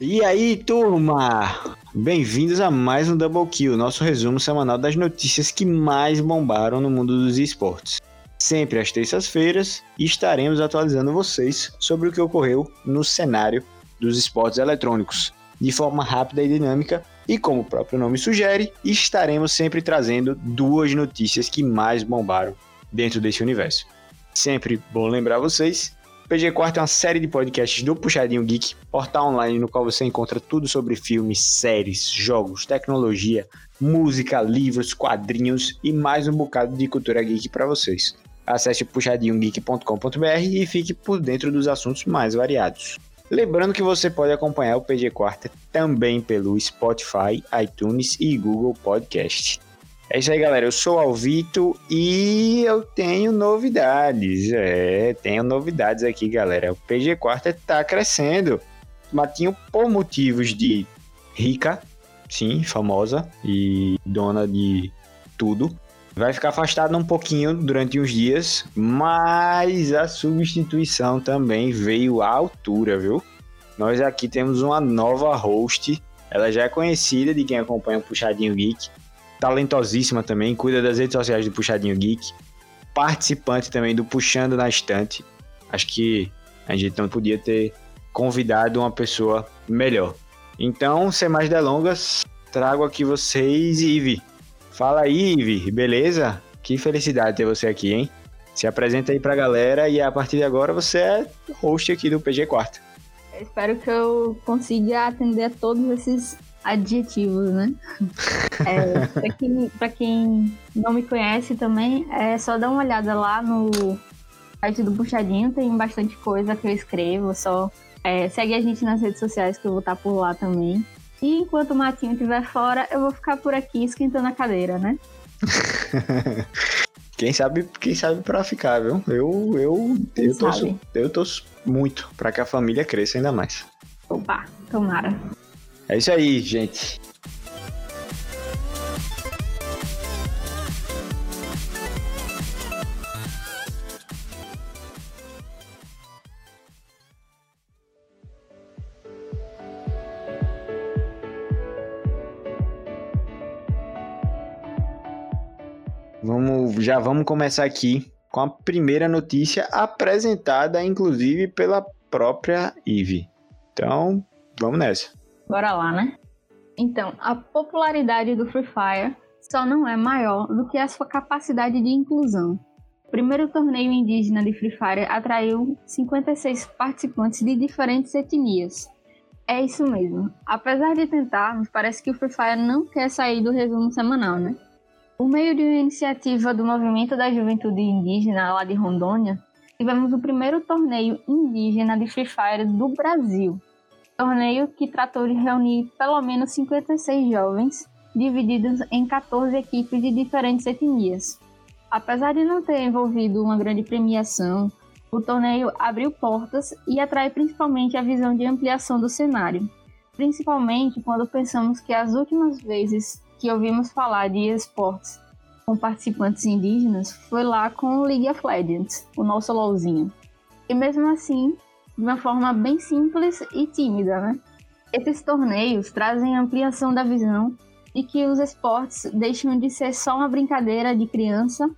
E aí, turma? Bem-vindos a mais um Double Kill, nosso resumo semanal das notícias que mais bombaram no mundo dos esportes. Sempre às terças-feiras estaremos atualizando vocês sobre o que ocorreu no cenário dos esportes eletrônicos, de forma rápida e dinâmica, e como o próprio nome sugere, estaremos sempre trazendo duas notícias que mais bombaram dentro desse universo. Sempre bom lembrar vocês PG Quarto é uma série de podcasts do Puxadinho Geek, portal online no qual você encontra tudo sobre filmes, séries, jogos, tecnologia, música, livros, quadrinhos e mais um bocado de cultura geek para vocês. Acesse puxadinhogeek.com.br e fique por dentro dos assuntos mais variados. Lembrando que você pode acompanhar o PG Quarta também pelo Spotify, iTunes e Google Podcast. É isso aí, galera. Eu sou o Alvito e eu tenho novidades. É, tenho novidades aqui, galera. O PG Quarta tá crescendo. Matinho, por motivos de rica, sim, famosa e dona de tudo, vai ficar afastado um pouquinho durante uns dias, mas a substituição também veio à altura, viu? Nós aqui temos uma nova host. Ela já é conhecida de quem acompanha o Puxadinho Geek talentosíssima também, cuida das redes sociais do Puxadinho Geek, participante também do Puxando na Estante. Acho que a gente não podia ter convidado uma pessoa melhor. Então, sem mais delongas, trago aqui vocês, Ive. Fala aí, Ive, beleza? Que felicidade ter você aqui, hein? Se apresenta aí pra galera e a partir de agora você é host aqui do PG Quarto. Espero que eu consiga atender a todos esses adjetivos, né? É, pra, quem, pra quem não me conhece também, é só dar uma olhada lá no site do Puxadinho, tem bastante coisa que eu escrevo, só é, segue a gente nas redes sociais que eu vou estar por lá também. E enquanto o Matinho estiver fora, eu vou ficar por aqui esquentando a cadeira, né? quem sabe, quem sabe para ficar, viu? Eu, eu, eu, torço, eu torço muito para que a família cresça ainda mais. Opa, tomara. É isso aí, gente. Vamos, já vamos começar aqui com a primeira notícia apresentada, inclusive, pela própria Eve. Então, vamos nessa. Bora lá, né? Então, a popularidade do Free Fire só não é maior do que a sua capacidade de inclusão. O primeiro torneio indígena de Free Fire atraiu 56 participantes de diferentes etnias. É isso mesmo. Apesar de tentarmos, parece que o Free Fire não quer sair do resumo semanal, né? Por meio de uma iniciativa do Movimento da Juventude Indígena lá de Rondônia, tivemos o primeiro torneio indígena de Free Fire do Brasil, torneio que tratou de reunir pelo menos 56 jovens, divididos em 14 equipes de diferentes etnias. Apesar de não ter envolvido uma grande premiação, o torneio abriu portas e atrai principalmente a visão de ampliação do cenário, principalmente quando pensamos que as últimas vezes que ouvimos falar de esportes com participantes indígenas foi lá com o League of Legends, o nosso LOLzinho. E mesmo assim, de uma forma bem simples e tímida, né? Esses torneios trazem ampliação da visão de que os esportes deixam de ser só uma brincadeira de criança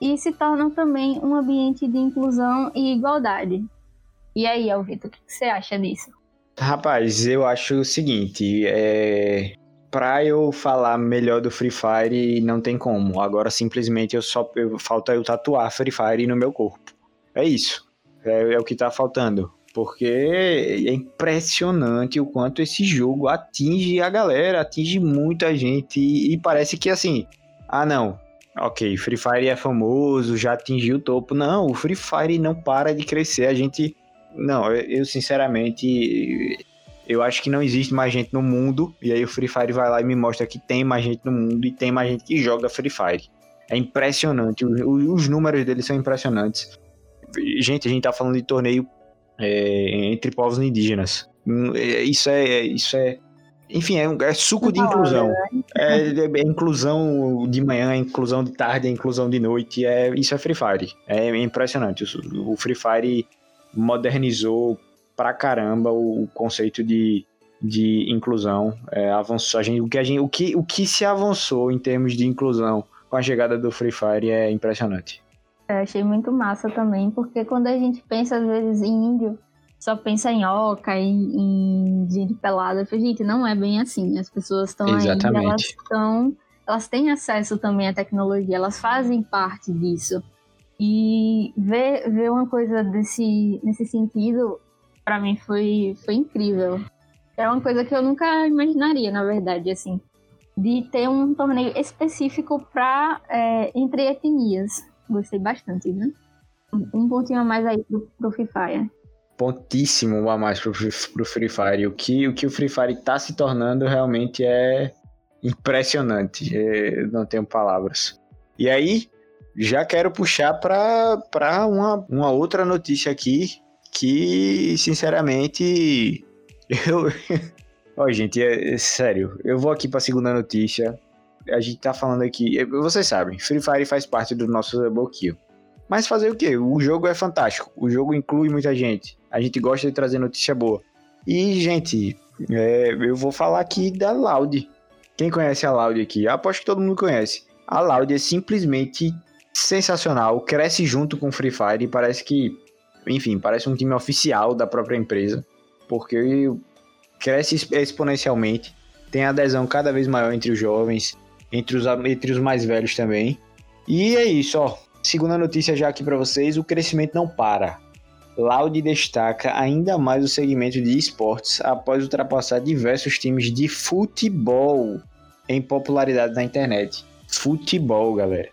e se tornam também um ambiente de inclusão e igualdade. E aí, Alvito, o que você acha disso? Rapaz, eu acho o seguinte, é... pra eu falar melhor do Free Fire, não tem como. Agora, simplesmente, eu só falta eu tatuar Free Fire no meu corpo. É isso. É, é o que tá faltando porque é impressionante o quanto esse jogo atinge a galera, atinge muita gente e, parece que assim, ah não, ok, Free Fire é famoso, já atingiu o topo. Não, o Free Fire não para de crescer. A gente, não, eu sinceramente, eu acho que não existe mais gente no mundo. E aí o Free Fire vai lá e me mostra que tem mais gente no mundo e tem mais gente que joga Free Fire. É impressionante, os, os números deles são impressionantes. Gente, a gente tá falando de torneio é, entre povos indígenas. É, isso é, isso é, enfim, é, é suco de inclusão. Né? É, é, inclusão de manhã, é inclusão de tarde, é inclusão de noite. É, isso é Free Fire. É impressionante. O, o Free Fire modernizou pra caramba o conceito de, de inclusão. É, avançou, a gente, o, que a gente, o, que, o que se avançou em termos de inclusão com a chegada do Free Fire é impressionante. Eu achei muito massa também, porque quando a gente pensa às vezes em índio, só pensa em oca, em, em gente pelada. Gente, não é bem assim. As pessoas estão aí, elas estão. Elas têm acesso também à tecnologia, elas fazem parte disso. E ver, ver uma coisa desse, nesse sentido, para mim foi, foi incrível. É uma coisa que eu nunca imaginaria, na verdade, assim. De ter um torneio específico para é, entre etnias. Gostei bastante, né? Um pontinho a mais aí pro, pro Free Fire pontíssimo a mais pro, pro Free Fire. O que, o que o Free Fire tá se tornando realmente é impressionante. É, não tenho palavras. E aí, já quero puxar para uma, uma outra notícia aqui que, sinceramente, eu. Ó, gente, é, é, sério, eu vou aqui para a segunda notícia. A gente tá falando aqui. Vocês sabem, Free Fire faz parte do nosso Kill. Mas fazer o quê? O jogo é fantástico. O jogo inclui muita gente. A gente gosta de trazer notícia boa. E, gente, é, eu vou falar aqui da Loud. Quem conhece a Loud aqui? Aposto que todo mundo conhece. A Loud é simplesmente sensacional. Cresce junto com Free Fire parece que, enfim, parece um time oficial da própria empresa. Porque cresce exponencialmente. Tem adesão cada vez maior entre os jovens, entre os, entre os mais velhos também. E é isso, ó. Segunda notícia já aqui para vocês, o crescimento não para. Loud destaca ainda mais o segmento de esportes após ultrapassar diversos times de futebol em popularidade na internet. Futebol, galera.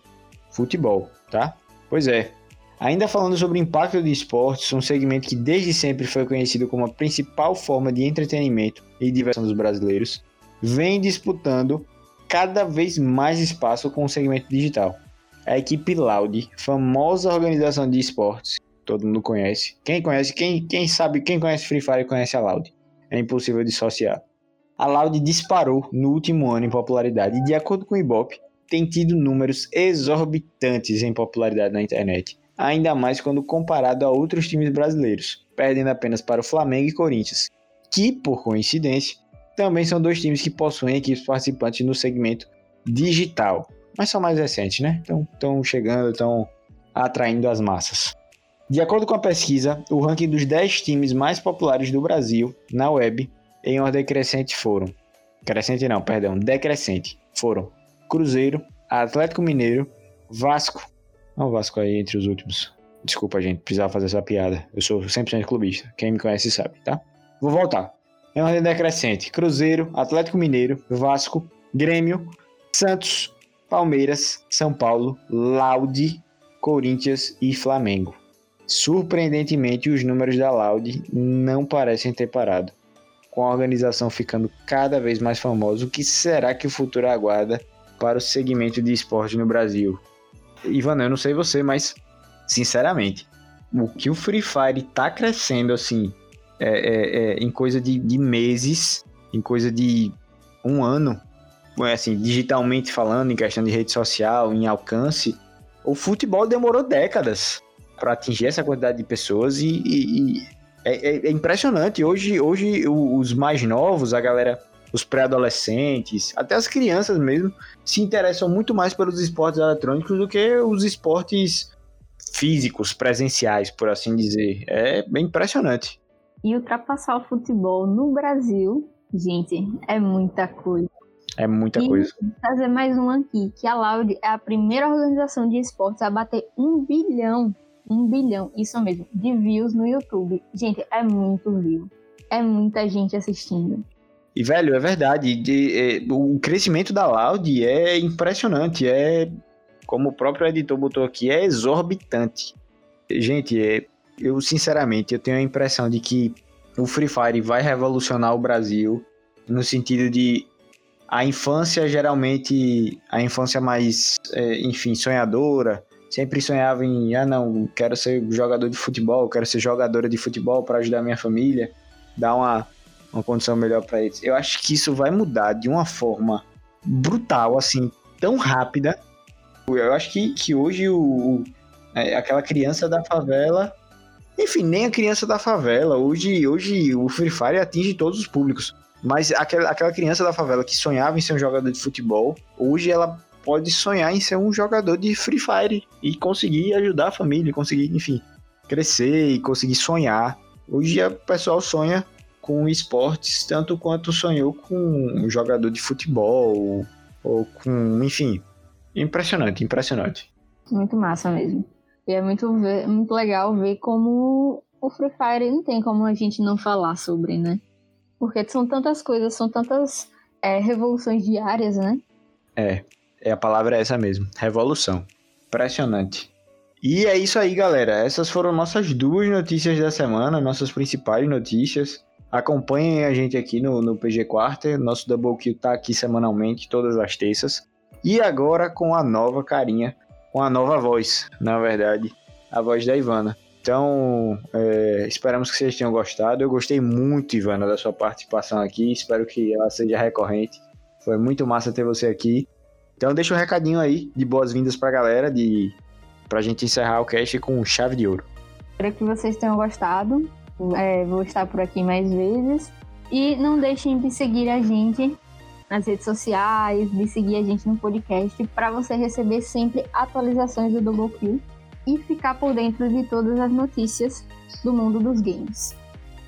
Futebol, tá? Pois é. Ainda falando sobre o impacto de esportes, um segmento que desde sempre foi conhecido como a principal forma de entretenimento e diversão dos brasileiros, vem disputando cada vez mais espaço com o segmento digital a equipe Loud, famosa organização de esportes, todo mundo conhece. Quem conhece, quem, quem sabe, quem conhece Free Fire conhece a Loud. É impossível dissociar. A Loud disparou no último ano em popularidade e, de acordo com o Ibope, tem tido números exorbitantes em popularidade na internet, ainda mais quando comparado a outros times brasileiros, perdendo apenas para o Flamengo e Corinthians, que, por coincidência, também são dois times que possuem equipes participantes no segmento digital, mas são mais recentes, né? Então estão chegando, estão atraindo as massas. De acordo com a pesquisa, o ranking dos 10 times mais populares do Brasil na web em ordem crescente foram. Crescente não, perdão, decrescente. Foram Cruzeiro, Atlético Mineiro, Vasco. Não, Vasco aí entre os últimos. Desculpa, gente, precisava fazer essa piada. Eu sou 100% clubista. Quem me conhece sabe, tá? Vou voltar. Em ordem decrescente: Cruzeiro, Atlético Mineiro, Vasco, Grêmio, Santos, Palmeiras, São Paulo, Laude, Corinthians e Flamengo. Surpreendentemente, os números da Laude não parecem ter parado, com a organização ficando cada vez mais famosa. O que será que o futuro aguarda para o segmento de esporte no Brasil? Ivan, eu não sei você, mas sinceramente, o que o Free Fire está crescendo assim, é, é, é, em coisa de, de meses, em coisa de um ano, assim, digitalmente falando, em questão de rede social, em alcance, o futebol demorou décadas para atingir essa quantidade de pessoas e, e, e é, é, é, impressionante. Hoje, hoje os mais novos, a galera, os pré-adolescentes, até as crianças mesmo, se interessam muito mais pelos esportes eletrônicos do que os esportes físicos, presenciais, por assim dizer. É bem impressionante. E ultrapassar o futebol no Brasil, gente, é muita coisa. É muita e coisa. Fazer mais um aqui, que a Loud é a primeira organização de esportes a bater um bilhão, um bilhão, isso mesmo, de views no YouTube. Gente, é muito view. É muita gente assistindo. E, velho, é verdade. De, é, o crescimento da Loud é impressionante. É, como o próprio editor botou aqui, é exorbitante. Gente, é, eu sinceramente eu tenho a impressão de que o Free Fire vai revolucionar o Brasil no sentido de a infância geralmente, a infância mais, é, enfim, sonhadora, sempre sonhava em, ah não, quero ser jogador de futebol, quero ser jogadora de futebol para ajudar minha família, dar uma, uma condição melhor para eles. Eu acho que isso vai mudar de uma forma brutal, assim, tão rápida. Eu acho que, que hoje o, o é, aquela criança da favela Enfim, nem a criança da favela. Hoje, hoje o Free Fire atinge todos os públicos. Mas aquela, aquela criança da favela que sonhava em ser um jogador de futebol, hoje ela pode sonhar em ser um jogador de Free Fire e conseguir ajudar a família, conseguir, enfim, crescer e conseguir sonhar. Hoje o pessoal sonha com esportes tanto quanto sonhou com um jogador de futebol ou com, enfim, impressionante, impressionante. Muito massa mesmo. E é muito, ver, muito legal ver como o Free Fire não tem como a gente não falar sobre, né? Porque são tantas coisas, são tantas é, revoluções diárias, né? É, é a palavra é essa mesmo, revolução. Impressionante. E é isso aí, galera. Essas foram nossas duas notícias da semana, nossas principais notícias. Acompanhem a gente aqui no, no PG Quarter. Nosso Double Kill tá aqui semanalmente, todas as terças. E agora com a nova carinha, com a nova voz, na verdade, a voz da Ivana. Então, é, esperamos que vocês tenham gostado. Eu gostei muito, Ivana, da sua participação aqui. Espero que ela seja recorrente. Foi muito massa ter você aqui. Então, deixa um recadinho aí de boas-vindas pra galera, de pra gente encerrar o cast com chave de ouro. Espero que vocês tenham gostado. É, vou estar por aqui mais vezes. E não deixem de seguir a gente nas redes sociais, de seguir a gente no podcast para você receber sempre atualizações do Double Kill e ficar por dentro de todas as notícias do mundo dos games.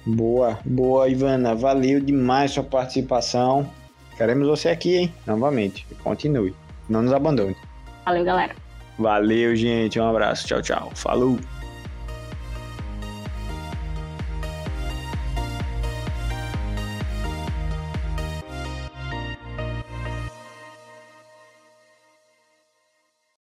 Boa, boa, Ivana. Valeu demais sua participação. Queremos você aqui, hein? Novamente. Continue. Não nos abandone. Valeu, galera. Valeu, gente. Um abraço. Tchau, tchau. Falou.